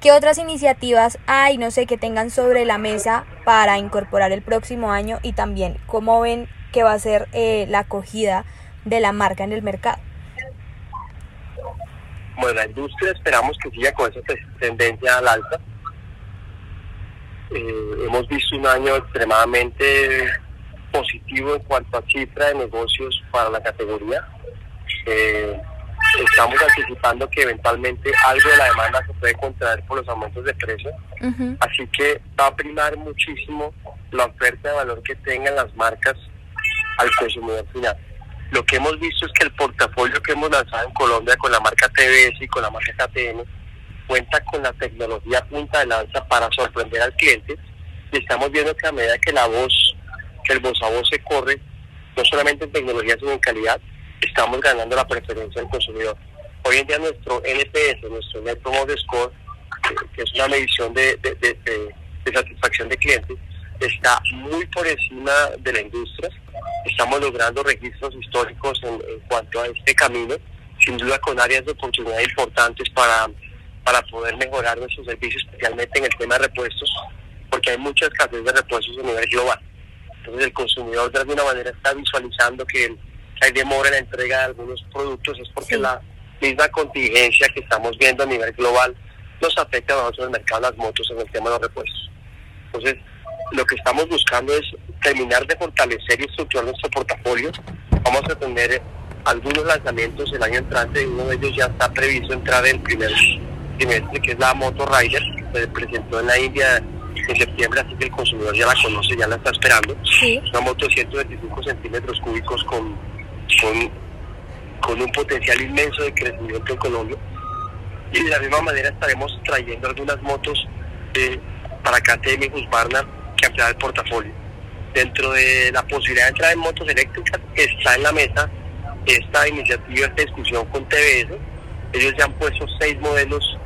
¿Qué otras iniciativas hay, no sé, que tengan sobre la mesa para incorporar el próximo año y también cómo ven que va a ser eh, la acogida de la marca en el mercado? Bueno, la industria esperamos que siga con esa tendencia al alta. Eh, hemos visto un año extremadamente positivo en cuanto a cifra de negocios para la categoría. Eh, estamos anticipando que eventualmente algo de la demanda se puede contraer por los aumentos de precios. Así que va a primar muchísimo la oferta de valor que tengan las marcas al consumidor final. Lo que hemos visto es que el portafolio que hemos lanzado en Colombia con la marca TBS y con la marca KTM cuenta con la tecnología punta de lanza para sorprender al cliente y estamos viendo que a medida que la voz, que el voz a voz se corre, no solamente en tecnología sino en calidad, estamos ganando la preferencia del consumidor. Hoy en día nuestro NPS, nuestro Net Promoter Score, que es una medición de, de, satisfacción de clientes, está muy por encima de la industria. Estamos logrando registros históricos en, cuanto a este camino, sin duda con áreas de oportunidad importantes para, para poder mejorar nuestros servicios, especialmente en el tema de repuestos, porque hay mucha escasez de repuestos a nivel global. Entonces el consumidor de alguna manera está visualizando que el hay demora en la entrega de algunos productos, es porque la misma contingencia que estamos viendo a nivel global nos afecta a nosotros en el mercado de las motos en el tema de los repuestos. Entonces, lo que estamos buscando es terminar de fortalecer y estructurar nuestro portafolio. Vamos a tener algunos lanzamientos el año entrante, uno de ellos ya está previsto entrar en el primer trimestre, que es la Moto Rider, que se presentó en la India en septiembre, así que el consumidor ya la conoce, ya la está esperando. Es una moto de 125 centímetros cúbicos con con, con un potencial inmenso de crecimiento en Colombia. Y de la misma manera estaremos trayendo algunas motos para KTM y Husqvarna que ampliar el portafolio. Dentro de la posibilidad de entrar en motos eléctricas está en la mesa esta iniciativa, esta discusión con TBS. Ellos ya han puesto seis modelos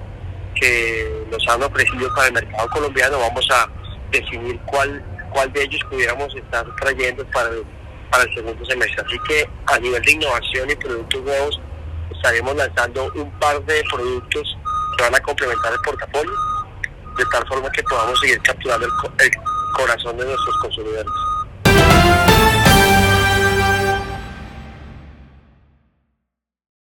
que nos han ofrecido para el mercado colombiano. Vamos a definir cuál, cuál de ellos pudiéramos estar trayendo para el para el segundo semestre. Así que a nivel de innovación y productos nuevos estaremos lanzando un par de productos que van a complementar el portafolio de tal forma que podamos seguir capturando el, el corazón de nuestros consumidores.